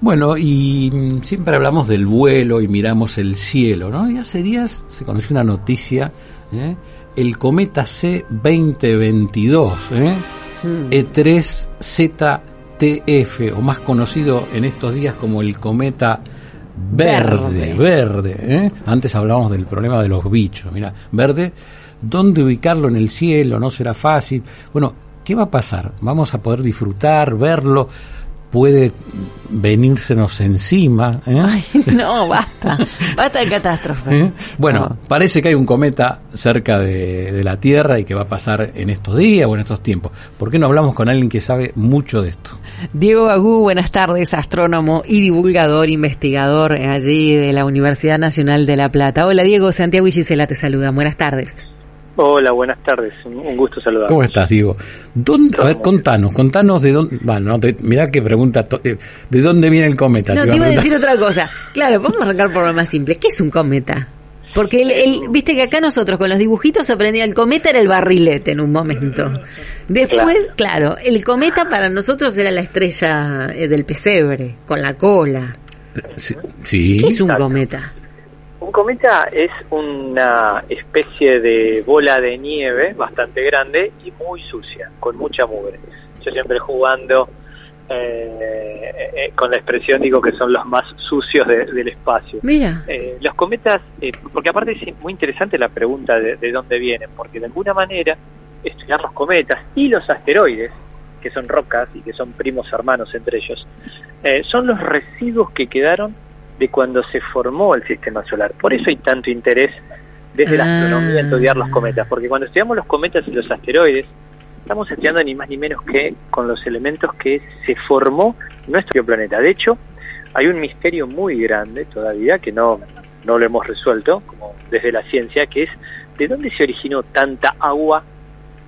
Bueno, y mm, siempre hablamos del vuelo y miramos el cielo, ¿no? Y hace días se conoció una noticia, ¿eh? el cometa C2022, ¿eh? Mm. E3ZTF, o más conocido en estos días como el cometa verde, verde. ¿eh? Antes hablábamos del problema de los bichos, mira, verde, ¿dónde ubicarlo en el cielo? No será fácil. Bueno, ¿qué va a pasar? ¿Vamos a poder disfrutar, verlo? Puede venírsenos encima. ¿eh? Ay, no, basta, basta de catástrofe. ¿Eh? Bueno, No. parece que hay un cometa cerca de, de la Tierra y que va a pasar en estos días o en estos tiempos. ¿Por qué no hablamos con alguien que sabe mucho de esto? Diego Agú, buenas tardes, astrónomo y divulgador, investigador allí de la Universidad Nacional de La Plata. Hola Diego, Santiago y Gisela te saludan, buenas tardes. Hola, buenas tardes. Un gusto saludar. ¿Cómo estás, Diego? ¿Dónde, a ver, contanos, contanos de dónde. Bueno, no te- mirá qué pregunta. eh, ¿De dónde viene el cometa? No, Te te iba a decir otra cosa. Claro, vamos a arrancar por lo más simple. ¿Qué es un cometa? Porque el, el- viste que acá nosotros con los dibujitos aprendía el cometa era el barrilete en un momento. Después, claro, el cometa para nosotros era la estrella eh, del pesebre, con la cola. Sí. sí. ¿Qué es un Exacto. cometa? Un cometa es una especie de bola de nieve bastante grande y muy sucia, con mucha mugre. Yo siempre jugando eh, eh, con la expresión digo que son los más sucios de- del espacio. Mira. Eh, los cometas, eh, porque aparte es muy interesante la pregunta de, de dónde vienen, porque de alguna manera estudiar los cometas y los asteroides, que son rocas y que son primos hermanos entre ellos, eh, son los residuos que quedaron de cuando se formó el sistema solar. Por eso hay tanto interés desde la astronomía en estudiar los cometas, porque cuando estudiamos los cometas y los asteroides, estamos estudiando ni más ni menos que con los elementos que se formó nuestro planeta. De hecho, hay un misterio muy grande todavía que no, no lo hemos resuelto, como desde la ciencia, que es de dónde se originó tanta agua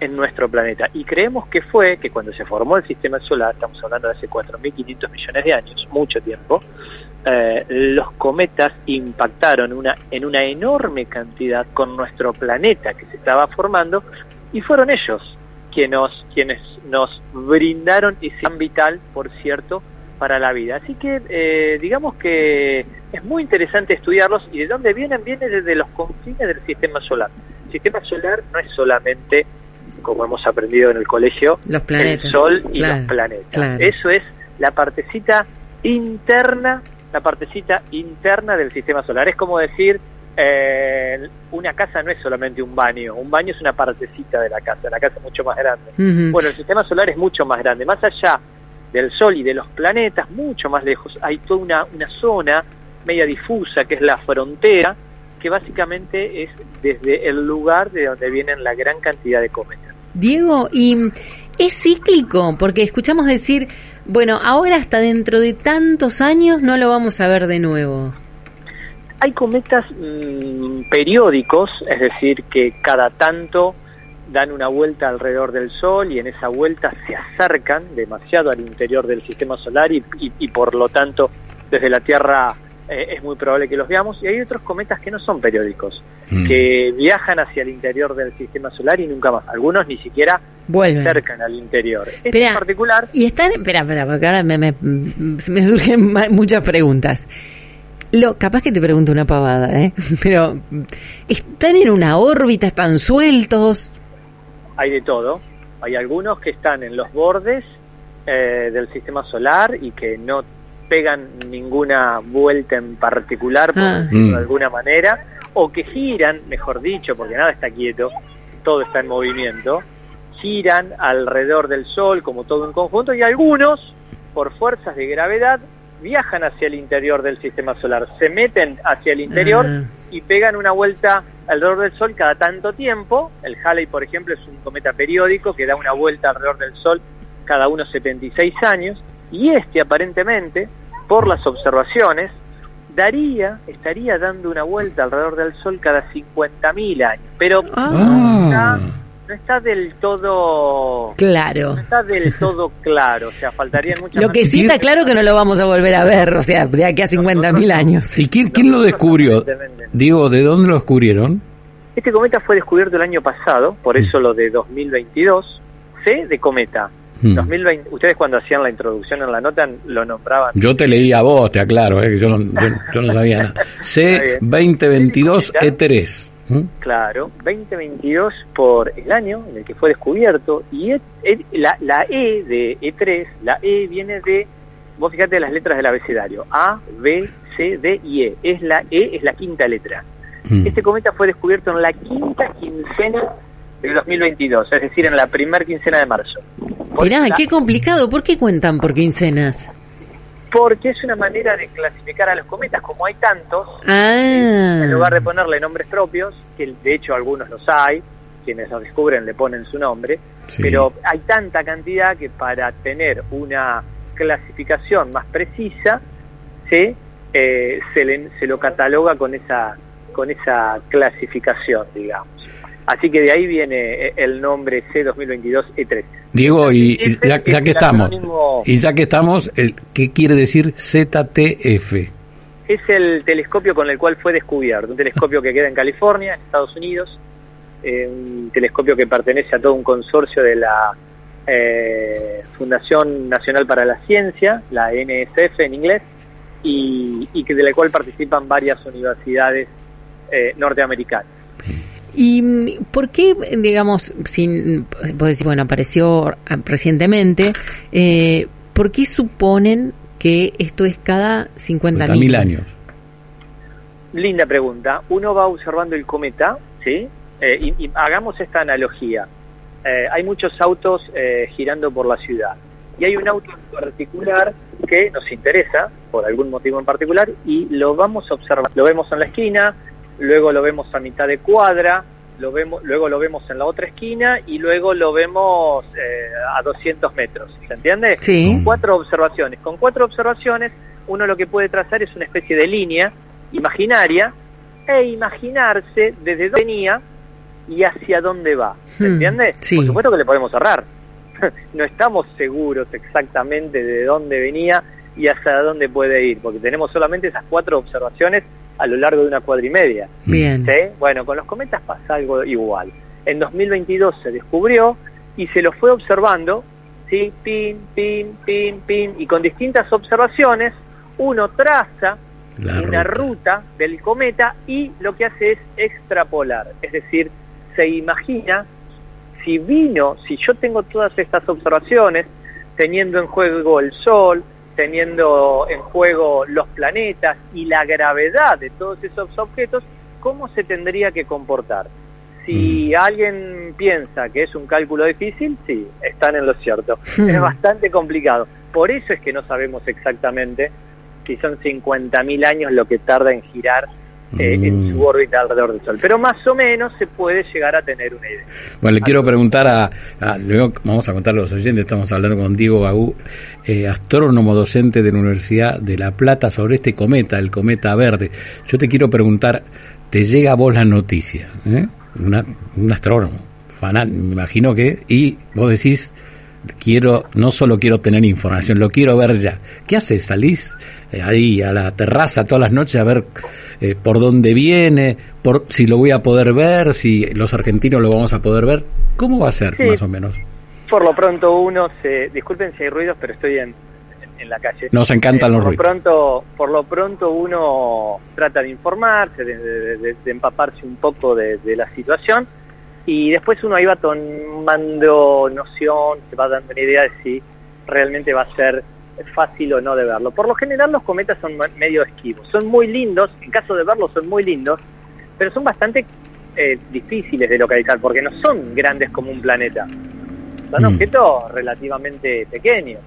en nuestro planeta. Y creemos que fue que cuando se formó el sistema solar, estamos hablando de hace 4.500 millones de años, mucho tiempo, eh, los cometas impactaron una, en una enorme cantidad con nuestro planeta que se estaba formando y fueron ellos quienes nos, quienes nos brindaron ese plan vital, por cierto, para la vida. Así que eh, digamos que es muy interesante estudiarlos y de dónde vienen, viene desde los confines del sistema solar. El sistema solar no es solamente, como hemos aprendido en el colegio, Los planetas. el Sol y Claro, los planetas. claro. Eso es la partecita interna, la partecita interna del sistema solar. Es como decir, eh, una casa no es solamente un baño, un baño es una partecita de la casa, la casa es mucho más grande. Bueno, el sistema solar es mucho más grande. Más allá del Sol y de los planetas, mucho más lejos, hay toda una, una zona media difusa que es la frontera, que básicamente es desde el lugar de donde vienen la gran cantidad de cometas. Diego, y es cíclico, porque escuchamos decir, bueno, ahora hasta dentro de tantos años no lo vamos a ver de nuevo. Hay cometas mm, periódicos, es decir, que cada tanto dan una vuelta alrededor del Sol y en esa vuelta se acercan demasiado al interior del sistema solar y, y- y por lo tanto desde la Tierra eh, es muy probable que los veamos. Y hay otros cometas que no son periódicos, Mm. que viajan hacia el interior del sistema solar y nunca más. Algunos ni siquiera Vuelven. acercan al interior. Este en particular Y están, espera, espera, porque ahora me, me, me surgen muchas preguntas. Lo, capaz que te pregunto una pavada, ¿eh? Pero, ¿están en una órbita? ¿Están sueltos? hay de todo. Hay algunos que están en los bordes eh, del sistema solar y que no pegan ninguna vuelta en particular, por Ah. decirlo Mm. de alguna manera, o que giran, mejor dicho, porque nada está quieto, todo está en movimiento, giran alrededor del Sol como todo un conjunto y algunos, por fuerzas de gravedad, viajan hacia el interior del sistema solar, se meten hacia el interior Ah. y pegan una vuelta alrededor del Sol cada tanto tiempo. El Halley, por ejemplo, es un cometa periódico que da una vuelta alrededor del Sol cada unos 76 años. Y este, aparentemente, por las observaciones, daría, estaría dando una vuelta alrededor del Sol cada 50.000 años. Pero Ah. No, está, del todo... Claro. No está del todo claro, o sea, faltarían muchas Lo que sí está claro que no lo vamos a volver a ver, o sea, de aquí a 50.000 años. ¿Y quién, quién lo descubrió? Diego, ¿de dónde lo descubrieron? Este cometa fue descubierto el año pasado, por eso lo de 2022, C de cometa, 2020, hmm. ustedes cuando hacían la introducción en la nota lo nombraban. Yo te leí a vos, te aclaro, eh, que yo, no, yo, no sabía nada. C2022E3. ¿Mm? Claro, 2022 por el año en el que fue descubierto y e, e, la, la E de E3, la E viene de, vos fíjate las letras del abecedario, A, B, C, D y E. Es la E, es la quinta letra. Mm. Este cometa fue descubierto en la quinta quincena de 2022, es decir, en la primera quincena de marzo. Mirá, qué complicado, ¿por qué cuentan por quincenas? Porque es una manera de clasificar a los cometas, como hay tantos, ah. en lugar de ponerle nombres propios, que de hecho algunos los hay, quienes los descubren le ponen su nombre, pero hay tanta cantidad que para tener una clasificación más precisa, se, eh, se, se lo cataloga con esa, con esa clasificación, digamos. Así que de ahí viene eh, el nombre C2022E3. Diego, y, ya, que estamos, y ya que estamos, ¿qué quiere decir ZTF? Es el telescopio con el cual fue descubierto, un telescopio que queda en California, en Estados Unidos, eh, un telescopio que pertenece a todo un consorcio de la eh, Fundación Nacional para la Ciencia, la NSF en inglés, y, y que de la cual participan varias universidades norteamericanas. ¿Y por qué, digamos, sin, vos decís, bueno, apareció recientemente, eh, ¿por qué suponen que esto es cada 50.000 mil años? Linda pregunta. Uno va observando el cometa, ¿sí? Eh, y, hagamos esta analogía. Eh, hay muchos autos girando por la ciudad y hay un auto en particular que nos interesa por algún motivo en particular y lo vamos a observar. Lo vemos en la esquina, luego lo vemos a mitad de cuadra, lo vemos, luego lo vemos en la otra esquina y luego lo vemos eh, a 200 metros. ¿Se entiende? Sí. Con cuatro observaciones. Con cuatro observaciones uno lo que puede trazar es una especie de línea imaginaria e imaginarse desde dónde venía y hacia dónde va. ¿Se hmm. entiende? Por supuesto que le podemos cerrar. no estamos seguros exactamente de dónde venía y hacia dónde puede ir, porque tenemos solamente esas cuatro observaciones a lo largo de una cuadra y media. Bien. Bueno, con los cometas pasa algo igual. En 2022 se descubrió y se lo fue observando, ¿sí? Pin, pin, pin, pin, y con distintas observaciones uno traza una ruta. del cometa y lo que hace es extrapolar, es decir, se imagina si vino, si yo tengo todas estas observaciones, teniendo en juego el Sol, teniendo en juego los planetas y la gravedad de todos esos objetos, ¿cómo se tendría que comportar? Si mm. alguien piensa que es un cálculo difícil, sí, están en lo cierto. Es bastante complicado. Por eso es que no sabemos exactamente si son 50.000 años lo que tarda en girar eh, en su mm. órbita alrededor del Sol. Pero más o menos se puede llegar a tener una idea. Bueno, le quiero preguntar a, luego vamos a contar a los oyentes, estamos hablando con Diego Bagú, eh, astrónomo docente de la Universidad de La Plata, sobre este cometa, el cometa verde. Yo te quiero preguntar, ¿te llega a vos la noticia? ¿eh? un astrónomo, fanal, me imagino que, y vos decís, quiero, no solo quiero tener información, lo quiero ver ya. ¿Qué haces? ¿Salís eh, ahí a la terraza todas las noches a ver eh, por dónde viene, por si lo voy a poder ver, si los argentinos lo vamos a poder ver? ¿Cómo va a ser, más o menos? Por lo pronto uno se, disculpen si hay ruidos, pero estoy en, en la calle. Nos encantan eh, los ruidos. Pronto, por lo pronto uno trata de informarse, de, empaparse un poco de la situación y después uno ahí va tomando noción, se va dando una idea de si realmente va a ser fácil o no de verlo. Por lo general los cometas son medio esquivos, son muy lindos, en caso de verlos son muy lindos, pero son bastante eh, difíciles de localizar porque no son grandes como un planeta, son mm. objetos relativamente pequeños.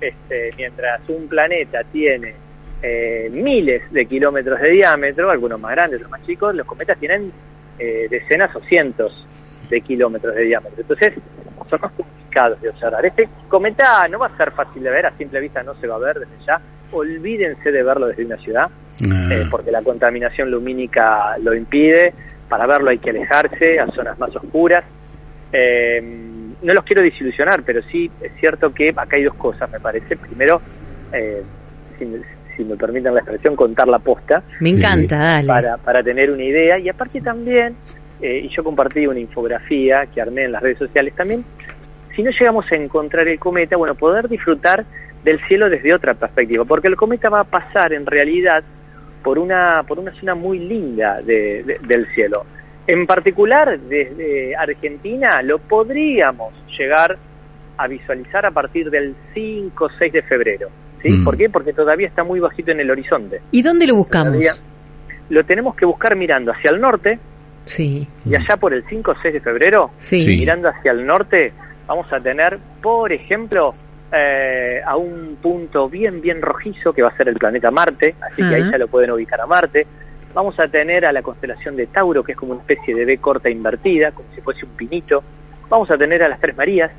Este, mientras un planeta tiene eh, miles de kilómetros de diámetro, algunos más grandes, otros más chicos, los cometas tienen eh, decenas o cientos de kilómetros de diámetro. Entonces, son más complicados de observar. Este cometa no va a ser fácil de ver, a simple vista no se va a ver desde ya. Olvídense de verlo desde una ciudad, ah. eh, porque la contaminación lumínica lo impide. Para verlo hay que alejarse a zonas más oscuras. Eh, no los quiero desilusionar, pero sí es cierto que acá hay dos cosas, me parece. Primero, eh, si, me permiten la expresión, contar la posta. Me encanta, dale. Para, para tener una idea. Y aparte también eh, y yo compartí una infografía que armé en las redes sociales también, si no llegamos a encontrar el cometa, bueno, poder disfrutar del cielo desde otra perspectiva, porque el cometa va a pasar en realidad por una, por una zona muy linda del cielo. En particular, desde Argentina lo podríamos llegar a visualizar a partir del 5 o 6 de febrero. ¿sí? Mm. ¿Por qué? Porque todavía está muy bajito en el horizonte. ¿Y dónde lo buscamos? lo tenemos que buscar mirando hacia el norte. Sí. Y allá por el 5 o 6 de febrero, mirando hacia el norte, vamos a tener, por ejemplo, eh, a un punto bien, bien rojizo que va a ser el planeta Marte, así que ahí ya lo pueden ubicar a Marte. Vamos a tener a la constelación de Tauro, que es como una especie de B corta invertida, como si fuese un pinito. Vamos a tener a las Tres Marías,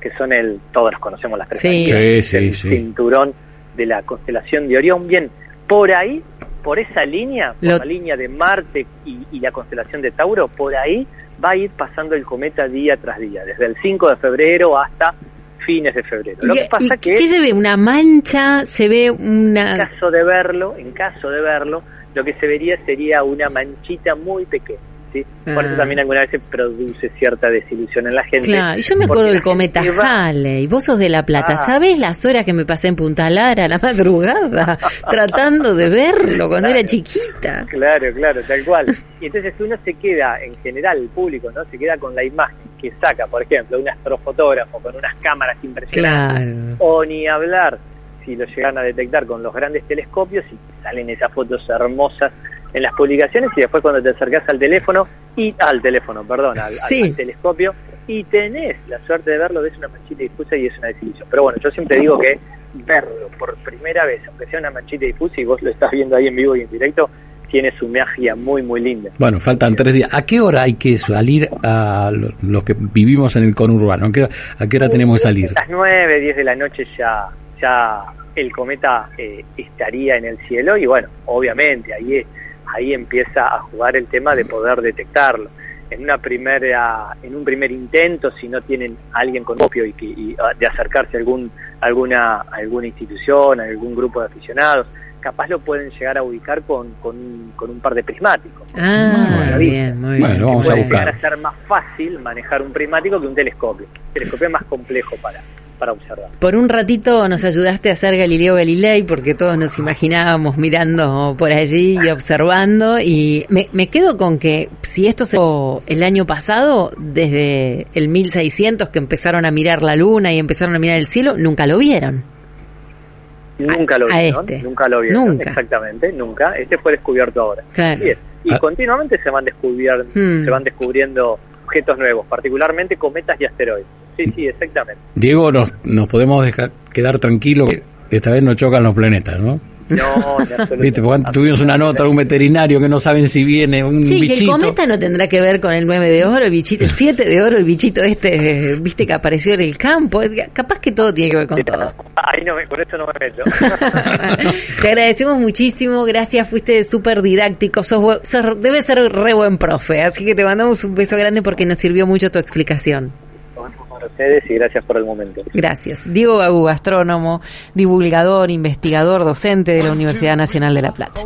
que son el, todos los conocemos las Tres Marías, el cinturón de la constelación de Orión. Bien, por ahí, por esa línea, por la línea de Marte y, y la constelación de Tauro, por ahí va a ir pasando el cometa día tras día, desde el 5 de febrero hasta fines de febrero. Lo que pasa que ¿Qué se ve? ¿Una mancha? ¿Se ve una...? En caso de verlo, en caso de verlo, lo que se vería sería una manchita muy pequeña. Por eso ah. también alguna vez se produce cierta desilusión en la gente. Claro, y yo me acuerdo del cometa Halley, vos sos de La Plata, ah. ¿sabés las horas que me pasé en Punta Lara a la madrugada tratando de verlo cuando era chiquita? Claro, claro, tal cual. Y entonces uno se queda, en general el público, ¿no? Se queda con la imagen que saca, por ejemplo, un astrofotógrafo con unas cámaras impresionantes. O ni hablar si lo llegan a detectar con los grandes telescopios y salen esas fotos hermosas en las publicaciones y después cuando te acercás al teléfono y al teléfono, perdón, al, telescopio y tenés la suerte de verlo, ves una manchita difusa y es una desilusión. Pero bueno, yo siempre digo que verlo por primera vez, aunque sea una manchita difusa y vos lo estás viendo ahí en vivo y en directo, tiene su magia muy, muy linda. Bueno, faltan tres días. ¿A qué hora hay que salir a los que vivimos en el conurbano? ¿A qué, a qué hora tenemos que salir? A las nueve, diez de la noche ya, ya el cometa eh, estaría en el cielo y bueno, obviamente ahí ahí empieza a jugar el tema de poder detectarlo. En una primera, en un primer intento, si no tienen alguien con opio y, y, ah, de acercarse a algún, alguna, alguna institución, a algún grupo de aficionados, capaz lo pueden llegar a ubicar con, con, un par de prismáticos. Ah, bien, muy bien. Bueno, vamos a buscar. a ser más fácil manejar un prismático que un telescopio. El telescopio es más complejo para, para observar. Por un ratito nos ayudaste a hacer Galileo Galilei porque todos nos imaginábamos mirando por allí y observando y me, me quedo con que si esto se el año pasado, desde el 1600 que empezaron a mirar la luna y empezaron a mirar el cielo, nunca lo vieron. Nunca lo vieron, este. nunca lo vieron, exactamente, nunca. Este fue descubierto ahora. Y ah. continuamente se van descubriendo, hmm. se van descubriendo objetos nuevos, particularmente cometas y asteroides. Sí, sí, exactamente. Diego, nos, nos podemos dejar, quedar tranquilos que esta vez no chocan los planetas, ¿no? No, Viste, porque tuvimos una nota de un veterinario que no saben si viene un sí, bichito. Sí, el cometa no tendrá que ver con el 9 de oro, el bichito, el 7 de oro, el bichito este, viste, que apareció en el campo. Capaz que todo tiene que ver con todo. Ahí no eso no me meto. Te agradecemos muchísimo, gracias, fuiste súper didáctico, sos, sos, debe ser re buen profe, así que te mandamos un beso grande porque nos sirvió mucho tu explicación ustedes y gracias por el momento. Gracias. Diego Gagú, astrónomo, divulgador, investigador, docente de la Universidad Nacional de La Plata.